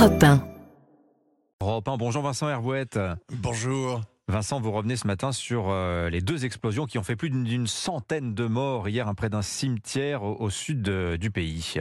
Europe 1. Europe 1, bonjour Vincent Herbouette. Bonjour. Vincent, vous revenez ce matin sur euh, les deux explosions qui ont fait plus d'une- centaine de morts hier près d'un cimetière au, sud de- du pays.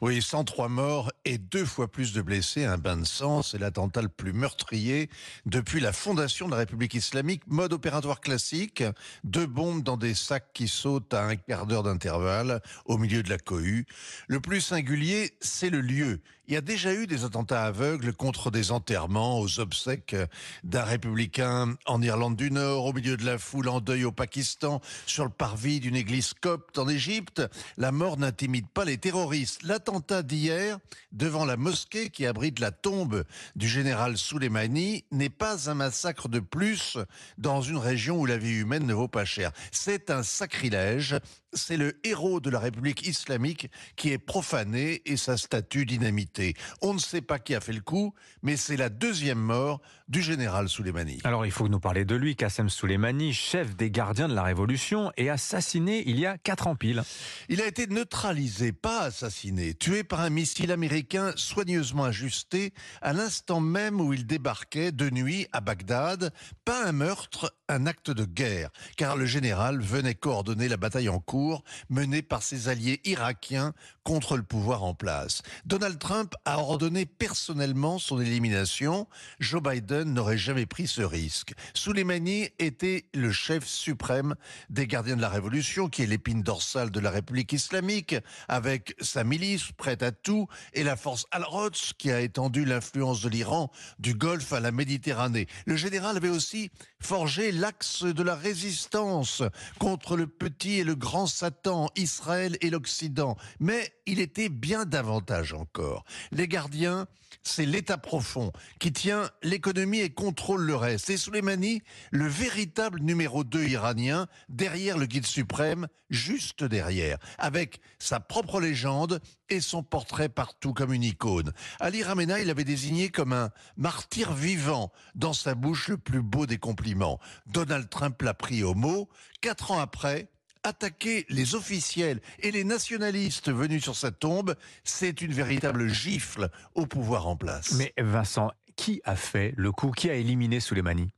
Oui, 103 morts et deux fois plus de blessés, un bain de sang. C'est l'attentat le plus meurtrier depuis la fondation de la République islamique. Mode opératoire classique, deux bombes dans des sacs qui sautent à un quart d'heure d'intervalle au milieu de la cohue. Le plus singulier, c'est le lieu. Il y a déjà eu des attentats aveugles contre des enterrements aux obsèques d'un républicain en Irlande du Nord, au milieu de la foule en deuil au Pakistan, sur le parvis d'une église copte en Égypte. La mort n'intimide pas les terroristes. L'attentat d'hier devant la mosquée qui abrite la tombe du général Soleimani n'est pas un massacre de plus dans une région où la vie humaine ne vaut pas cher. C'est un sacrilège. C'est le héros de la République islamique qui est profané et sa statue dynamitée. On ne sait pas qui a fait le coup, mais c'est la deuxième mort du général Soleimani. Alors il faut nous parler de lui, Qassem Soleimani, chef des gardiens de la Révolution et assassiné il y a quatre ans pile. Il a été neutralisé, pas assassiné, tué par un missile américain soigneusement ajusté à l'instant même où il débarquait de nuit à Bagdad. Pas un meurtre, un acte de guerre, car le général venait coordonner la bataille en cours menée par ses alliés irakiens contre le pouvoir en place. Donald Trump a ordonné personnellement son élimination. Joe Biden n'aurait jamais pris ce risque. Soleimani était le chef suprême des gardiens de la Révolution, qui est l'épine dorsale de la République islamique, avec sa milice prête à tout et la force Al-Rods qui a étendu l'influence de l'Iran du Golfe à la Méditerranée. Le général avait aussi forgé l'axe de la résistance contre le petit et le grand Satan, Israël et l'Occident. Mais il était bien davantage encore. Les gardiens, c'est l'État profond qui tient l'économie et contrôle le reste. Et Soleimani, le véritable numéro 2 iranien, derrière le guide suprême, juste derrière, avec sa propre légende et son portrait partout comme une icône. Ali Ramenai l'avait désigné comme un martyr vivant, dans sa bouche le plus beau des compliments. Donald Trump l'a pris au mot. Quatre ans après, attaquer les officiels et les nationalistes venus sur sa tombe, c'est une véritable gifle au pouvoir en place. Mais Vincent, qui a fait le coup Qui a éliminé Soleimani?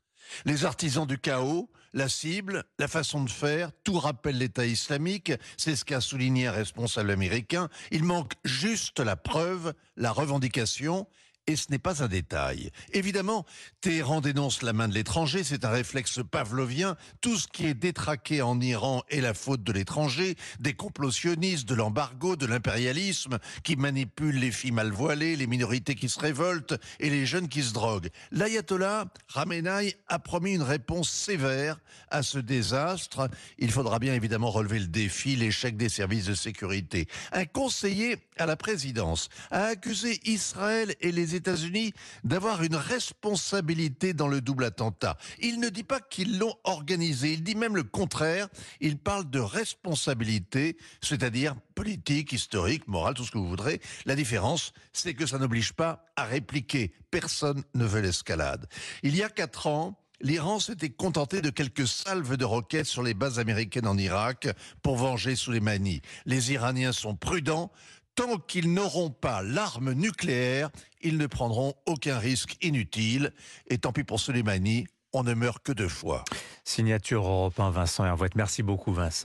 Les artisans du chaos, la cible, la façon de faire, tout rappelle l'État islamique, c'est ce qu'a souligné un responsable américain. Il manque juste la preuve, la revendication. Et ce n'est pas un détail. Évidemment, Téhéran dénonce la main de l'étranger, c'est un réflexe pavlovien. Tout ce qui est détraqué en Iran est la faute de l'étranger, des complots sionistes, de l'embargo, de l'impérialisme, qui manipulent les filles mal voilées, les minorités qui se révoltent et les jeunes qui se droguent. L'ayatollah Khamenei a promis une réponse sévère à ce désastre. Il faudra bien évidemment relever le défi, l'échec des services de sécurité. Un conseiller à la présidence a accusé Israël et les États-Unis d'avoir une responsabilité dans le double attentat. Il ne dit pas qu'ils l'ont organisé, il dit même le contraire. Il parle de responsabilité, c'est-à-dire politique, historique, morale, tout ce que vous voudrez. La différence, c'est que ça n'oblige pas à répliquer. Personne ne veut l'escalade. Il y a quatre ans, L'Iran s'était contenté de quelques salves de roquettes sur les bases américaines en Irak pour venger Soleimani. Les Iraniens sont prudents. Tant qu'ils n'auront pas l'arme nucléaire, ils ne prendront aucun risque inutile. Et tant pis pour Soleimani, on ne meurt que deux fois. Signature Europe 1, Vincent Herbouette. Merci beaucoup Vincent.